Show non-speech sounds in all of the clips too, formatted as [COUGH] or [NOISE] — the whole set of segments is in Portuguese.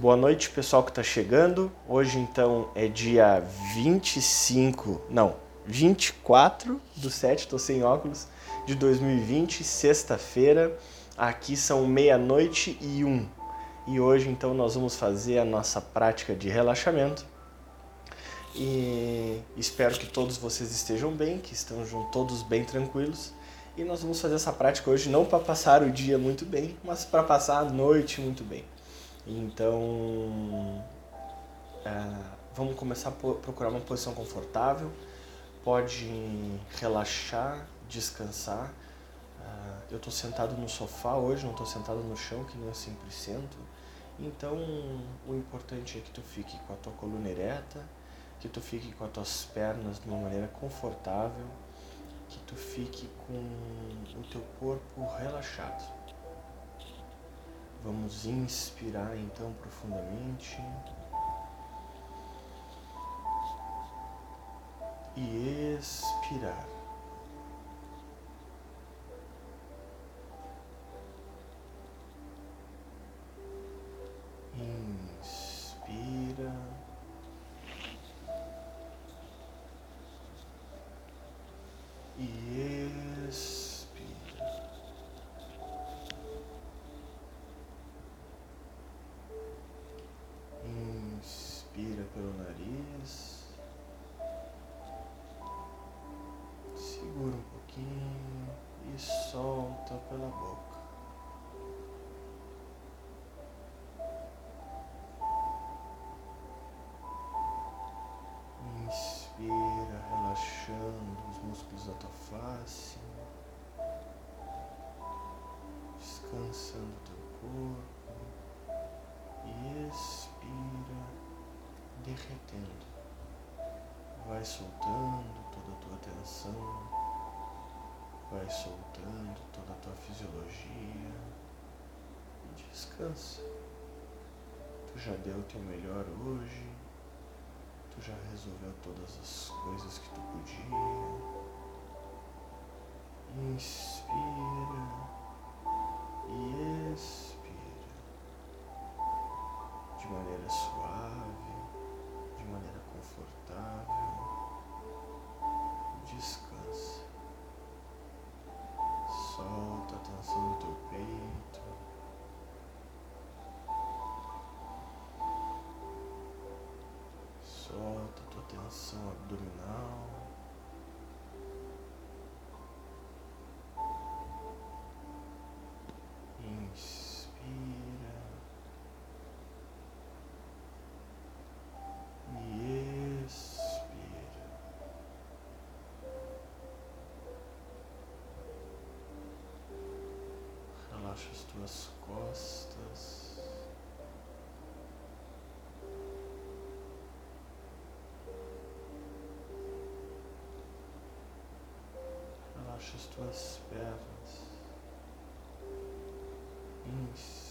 Boa noite, pessoal que está chegando. Hoje, então, é dia 25, não, 24 do 7, estou sem óculos, de 2020, sexta-feira. Aqui são meia-noite e um. E hoje, então, nós vamos fazer a nossa prática de relaxamento. E espero que todos vocês estejam bem, que estejam todos bem tranquilos. E nós vamos fazer essa prática hoje não para passar o dia muito bem, mas para passar a noite muito bem. Então, é, vamos começar a procurar uma posição confortável. Pode relaxar, descansar. É, eu estou sentado no sofá hoje, não estou sentado no chão, que nem eu sempre sento. Então, o importante é que tu fique com a tua coluna ereta, que tu fique com as tuas pernas de uma maneira confortável, que tu fique com o teu corpo relaxado. Vamos inspirar então profundamente. E expirar. Pelo nariz. Descansa. Tu já deu o teu melhor hoje, tu já resolveu todas as coisas que tu podia. Inspira e expira de maneira suave maneira confortável. Relaxa as tuas costas. Relaxa as tuas pernas. Inspira.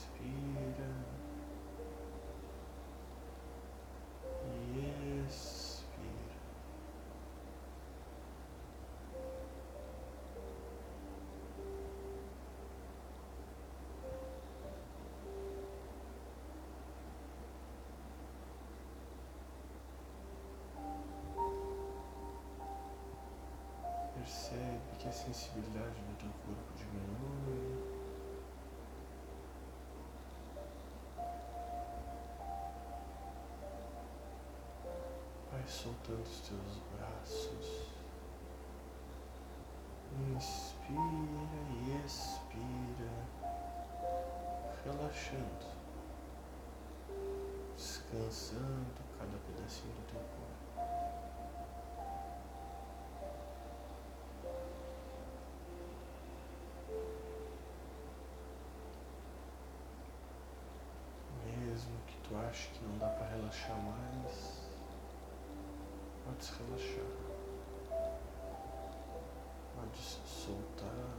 Sensibilidade do teu corpo diminui. Vai soltando os teus braços. Inspira e expira, relaxando, descansando cada pedacinho do teu corpo. Tu acha que não dá para relaxar mais, pode se relaxar. Pode se soltar.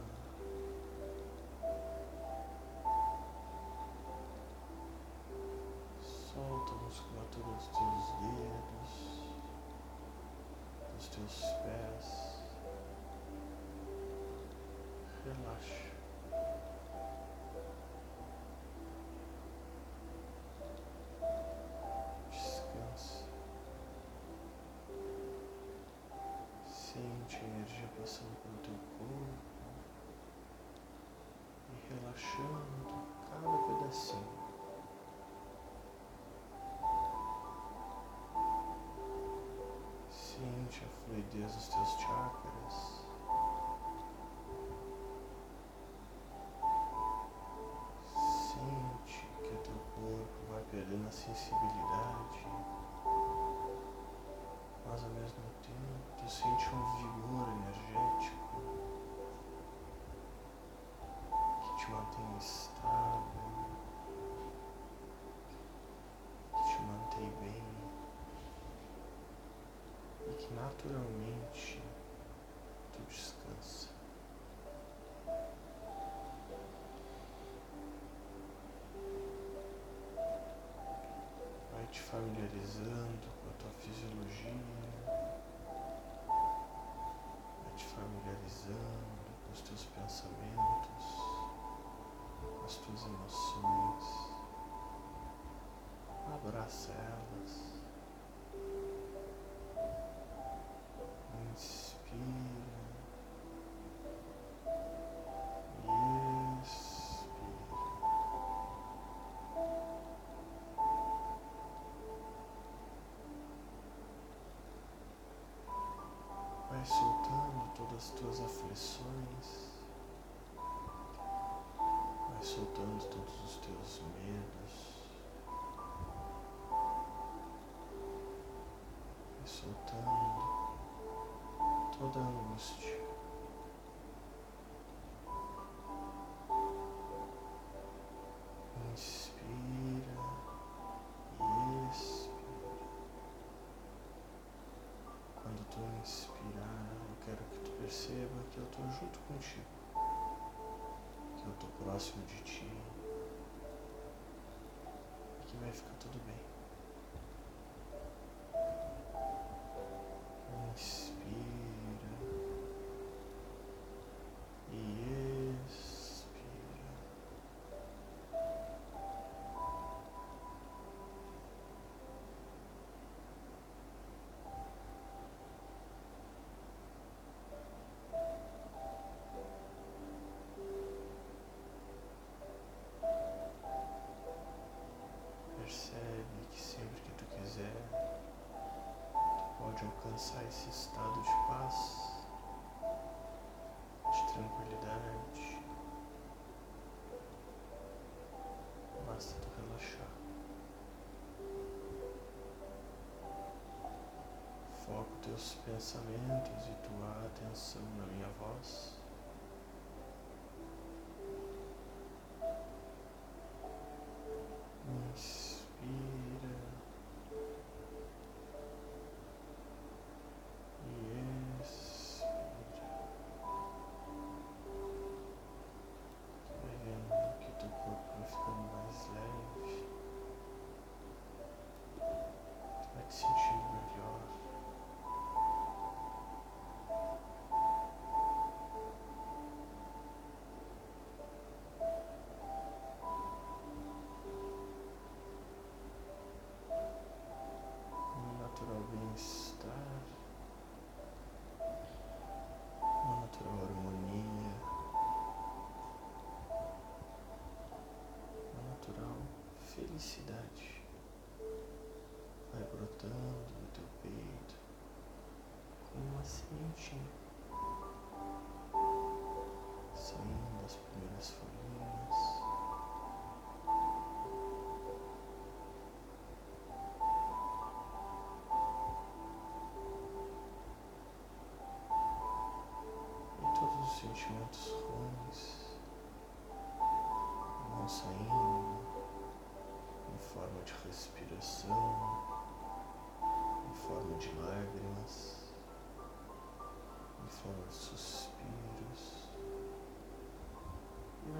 Solta a musculatura dos teus dedos, dos teus pés. Relaxa. puxando cada pedacinho. Sente a fluidez dos teus chakras. analisando os teus pensamentos, as tuas emoções, abraça elas. soltando todos os teus medos e soltando toda a angústia. teus pensamentos e tua atenção na minha voz.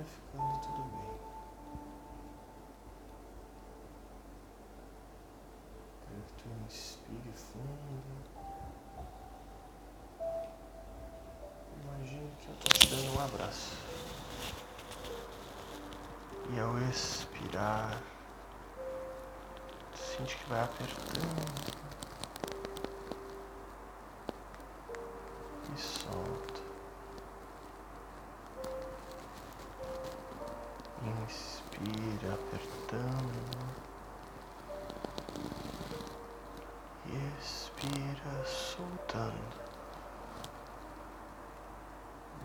ficando tudo bem. Quero que tu inspire fundo. Imagina que eu estou te dando um abraço. E ao expirar, sente que vai apertando.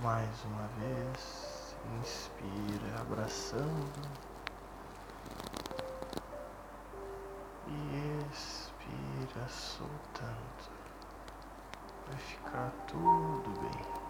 Mais uma vez, inspira, abraçando e expira, soltando. Vai ficar tudo bem.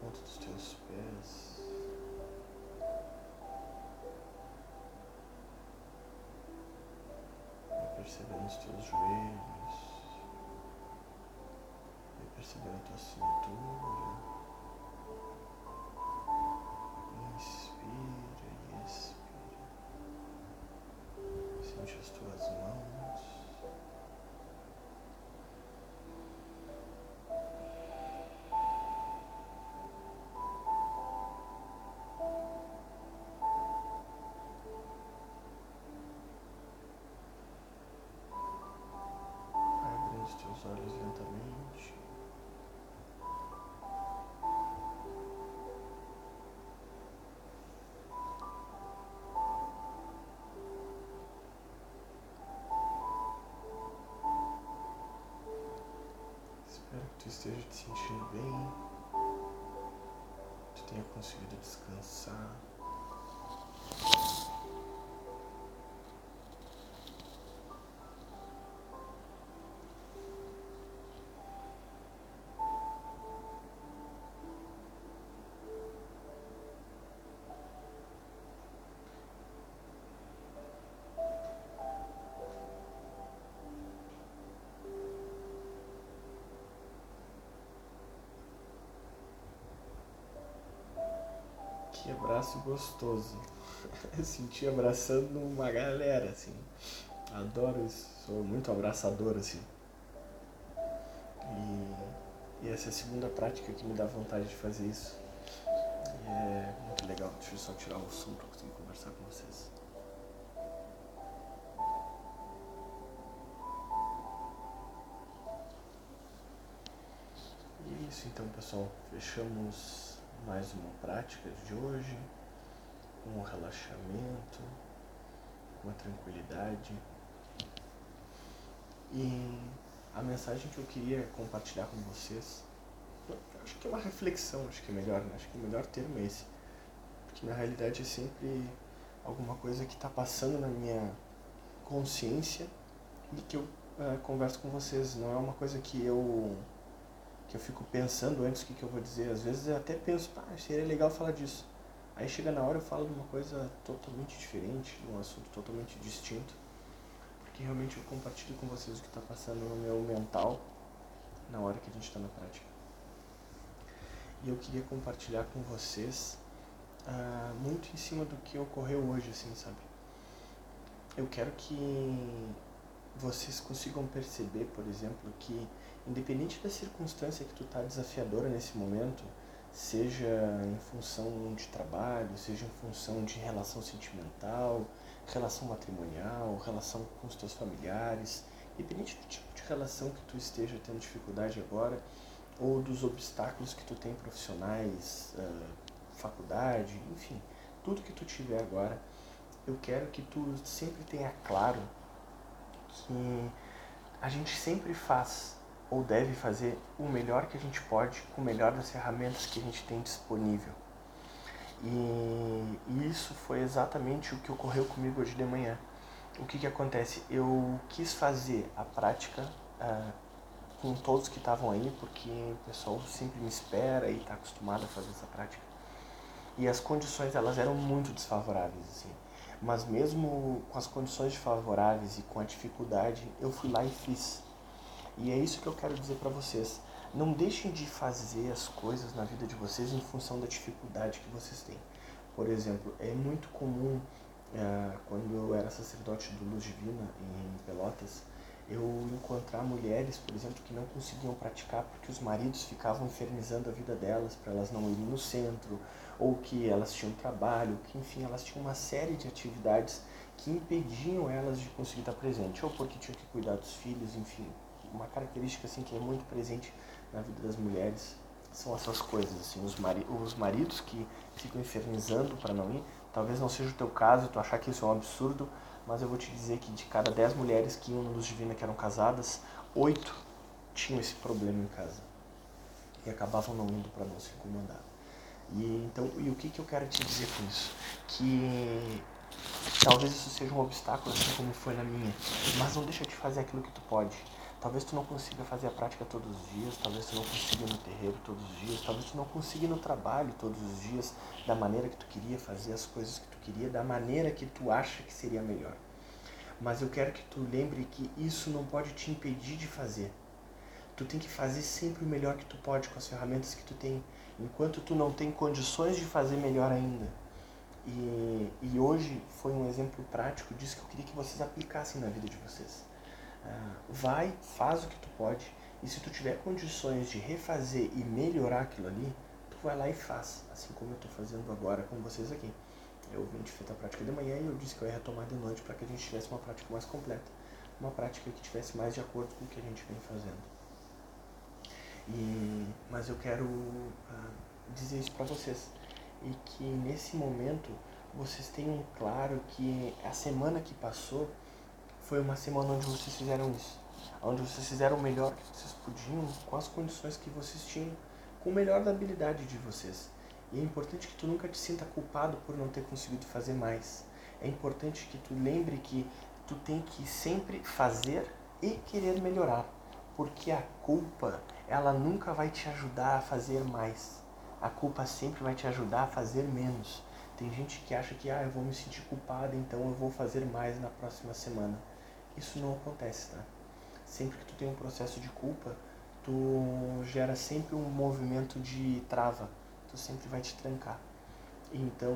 Ponta dos teus pés. Vai percebendo os teus joelhos. Vai percebendo a tua cintura. Esteja te sentindo bem, que tenha conseguido descansar. Abraço gostoso. [LAUGHS] Eu senti abraçando uma galera, assim. Adoro isso. Sou muito abraçador, assim. E, e essa é a segunda prática que me dá vontade de fazer isso. E é muito legal. Deixa eu só tirar o som para conseguir conversar com vocês. Isso então pessoal, fechamos mais uma prática de hoje, com um relaxamento, uma tranquilidade. E a mensagem que eu queria compartilhar com vocês, acho que é uma reflexão, acho que é melhor, né? acho que o melhor termo é esse. Porque na realidade é sempre alguma coisa que está passando na minha consciência e que eu uh, converso com vocês. Não é uma coisa que eu que eu fico pensando antes o que, que eu vou dizer. Às vezes eu até penso, pá, seria legal falar disso. Aí chega na hora eu falo de uma coisa totalmente diferente, de um assunto totalmente distinto. porque realmente eu compartilho com vocês o que está passando no meu mental na hora que a gente está na prática. E eu queria compartilhar com vocês uh, muito em cima do que ocorreu hoje, assim, sabe? Eu quero que vocês consigam perceber, por exemplo, que independente da circunstância que tu tá desafiadora nesse momento, seja em função de trabalho, seja em função de relação sentimental, relação matrimonial, relação com os teus familiares, independente do tipo de relação que tu esteja tendo dificuldade agora, ou dos obstáculos que tu tem profissionais, faculdade, enfim, tudo que tu tiver agora, eu quero que tu sempre tenha claro que a gente sempre faz ou deve fazer o melhor que a gente pode com o melhor das ferramentas que a gente tem disponível. E, isso foi exatamente o que ocorreu comigo hoje de manhã. O que, que acontece? Eu quis fazer a prática uh, com todos que estavam aí, porque o pessoal sempre me espera e está acostumado a fazer essa prática. E as condições elas eram muito desfavoráveis, assim. Mas mesmo com as condições desfavoráveis e com a dificuldade, eu fui lá e fiz. E é isso que eu quero dizer para vocês. Não deixem de fazer as coisas na vida de vocês em função da dificuldade que vocês têm. Por exemplo, é muito comum, uh, quando eu era sacerdote do Luz Divina em Pelotas, eu encontrar mulheres, por exemplo, que não conseguiam praticar porque os maridos ficavam infernizando a vida delas para elas não irem no centro, ou que elas tinham trabalho, que enfim, elas tinham uma série de atividades que impediam elas de conseguir estar presente, ou porque tinham que cuidar dos filhos, enfim, uma característica assim que é muito presente na vida das mulheres são essas coisas, assim, os, mari os maridos que ficam infernizando para não ir, talvez não seja o teu caso, tu achar que isso é um absurdo, mas eu vou te dizer que de cada 10 mulheres que iam no Luz Divina que eram casadas, oito tinham esse problema em casa e acabavam não indo para não se incomodar. E então, e o que que eu quero te dizer com isso? Que talvez isso seja um obstáculo assim como foi na minha, mas não deixa de fazer aquilo que tu pode Talvez tu não consiga fazer a prática todos os dias, talvez tu não consiga ir no terreiro todos os dias, talvez tu não consiga ir no trabalho todos os dias da maneira que tu queria fazer as coisas que tu queria, da maneira que tu acha que seria melhor. Mas eu quero que tu lembre que isso não pode te impedir de fazer. Tu tem que fazer sempre o melhor que tu pode com as ferramentas que tu tem, enquanto tu não tem condições de fazer melhor ainda. E, e hoje foi um exemplo prático disso que eu queria que vocês aplicassem na vida de vocês. Ah, vai, faz o que tu pode, e se tu tiver condições de refazer e melhorar aquilo ali, tu vai lá e faz, assim como eu estou fazendo agora com vocês aqui. Eu vim de feita a prática de manhã e eu disse que eu ia retomar de noite para que a gente tivesse uma prática mais completa, uma prática que tivesse mais de acordo com o que a gente vem fazendo. E, mas eu quero uh, dizer isso para vocês e que nesse momento vocês tenham claro que a semana que passou foi uma semana onde vocês fizeram isso. Onde vocês fizeram o melhor que vocês podiam, com as condições que vocês tinham, com o melhor da habilidade de vocês. E é importante que tu nunca te sinta culpado por não ter conseguido fazer mais. É importante que tu lembre que tu tem que sempre fazer e querer melhorar. Porque a culpa, ela nunca vai te ajudar a fazer mais. A culpa sempre vai te ajudar a fazer menos. Tem gente que acha que ah, eu vou me sentir culpada, então eu vou fazer mais na próxima semana isso não acontece, tá? Sempre que tu tem um processo de culpa, tu gera sempre um movimento de trava, tu sempre vai te trancar. Então,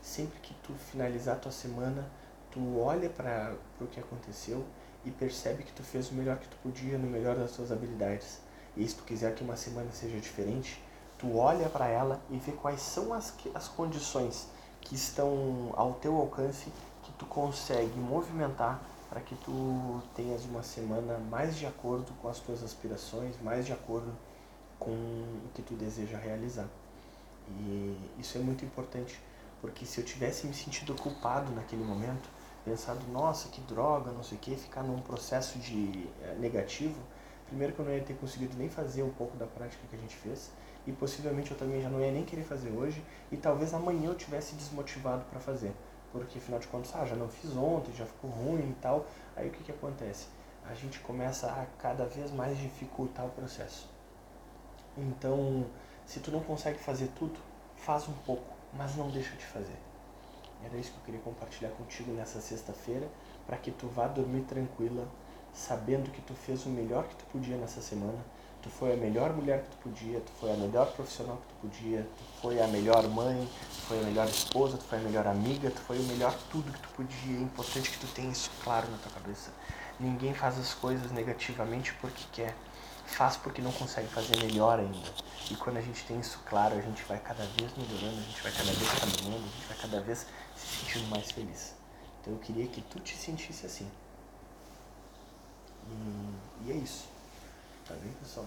sempre que tu finalizar tua semana, tu olha para o que aconteceu e percebe que tu fez o melhor que tu podia no melhor das tuas habilidades. E se tu quiser que uma semana seja diferente, tu olha para ela e vê quais são as, as condições que estão ao teu alcance que tu consegue movimentar para que tu tenhas uma semana mais de acordo com as tuas aspirações, mais de acordo com o que tu deseja realizar. E isso é muito importante, porque se eu tivesse me sentido culpado naquele momento, pensado, nossa, que droga, não sei o que, ficar num processo de é, negativo, primeiro que eu não ia ter conseguido nem fazer um pouco da prática que a gente fez, e possivelmente eu também já não ia nem querer fazer hoje, e talvez amanhã eu tivesse desmotivado para fazer porque afinal de contas, ah, já não fiz ontem, já ficou ruim e tal. Aí o que, que acontece? A gente começa a cada vez mais dificultar o processo. Então, se tu não consegue fazer tudo, faz um pouco, mas não deixa de fazer. Era isso que eu queria compartilhar contigo nessa sexta-feira, para que tu vá dormir tranquila, sabendo que tu fez o melhor que tu podia nessa semana. Tu foi a melhor mulher que tu podia, tu foi a melhor profissional que tu podia, tu foi a melhor mãe, tu foi a melhor esposa, tu foi a melhor amiga, tu foi o melhor tudo que tu podia. É importante que tu tenha isso claro na tua cabeça. Ninguém faz as coisas negativamente porque quer faz porque não consegue fazer melhor ainda. E quando a gente tem isso claro, a gente vai cada vez melhorando, a gente vai cada vez caminhando, a gente vai cada vez se sentindo mais feliz. Então eu queria que tu te sentisse assim. E, e é isso. Tá bem, pessoal?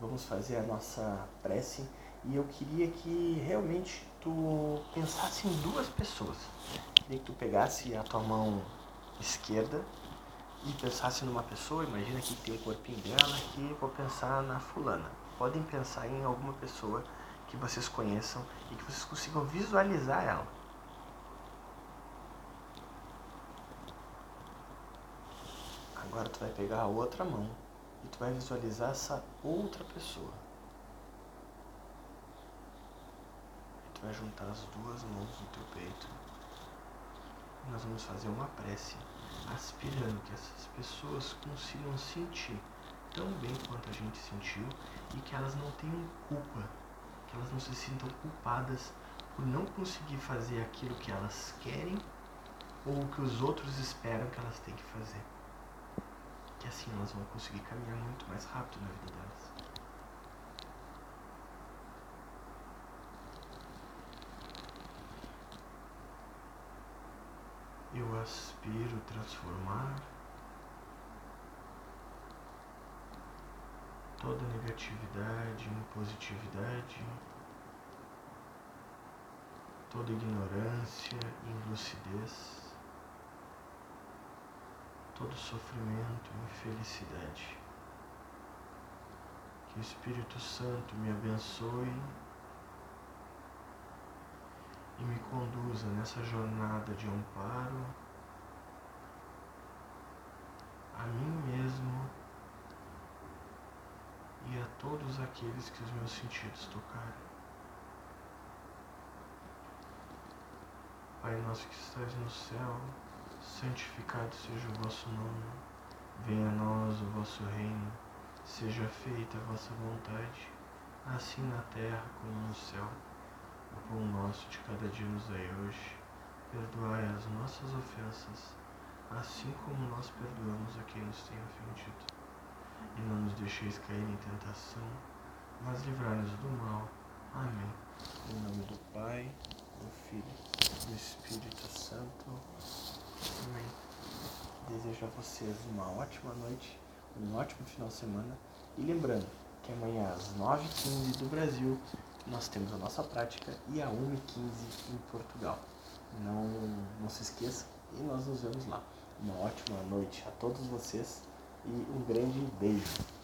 Vamos fazer a nossa prece e eu queria que realmente tu pensasse em duas pessoas. Queria que tu pegasse a tua mão esquerda e pensasse numa pessoa, imagina que tem o corpinho dela, que vou pensar na fulana. Podem pensar em alguma pessoa que vocês conheçam e que vocês consigam visualizar ela. Agora tu vai pegar a outra mão e tu vai visualizar essa outra pessoa. E tu vai juntar as duas mãos no teu peito. E nós vamos fazer uma prece aspirando que essas pessoas consigam sentir tão bem quanto a gente sentiu e que elas não tenham culpa, que elas não se sintam culpadas por não conseguir fazer aquilo que elas querem ou que os outros esperam que elas têm que fazer. Que assim elas vão conseguir caminhar muito mais rápido na vida delas. Eu aspiro transformar toda negatividade em positividade, toda ignorância em lucidez, todo sofrimento em felicidade. Que o Espírito Santo me abençoe e me conduza nessa jornada de amparo a mim mesmo e a todos aqueles que os meus sentidos tocarem. Pai nosso que estás no céu, santificado seja o vosso nome. Venha a nós o vosso reino. Seja feita a vossa vontade, assim na terra como no céu. O pão nosso de cada dia nos dai hoje. Perdoai as nossas ofensas, assim como nós perdoamos a quem nos tem ofendido. E não nos deixeis cair em tentação, mas livrai-nos do mal. Amém. Em nome do Pai, do Filho e do Espírito Santo. Amém. Desejo a vocês uma ótima noite, um ótimo final de semana. E lembrando que amanhã às 9h15 do Brasil nós temos a nossa prática e a 1h15 em Portugal. Não, não se esqueça e nós nos vemos lá. Uma ótima noite a todos vocês e um grande beijo.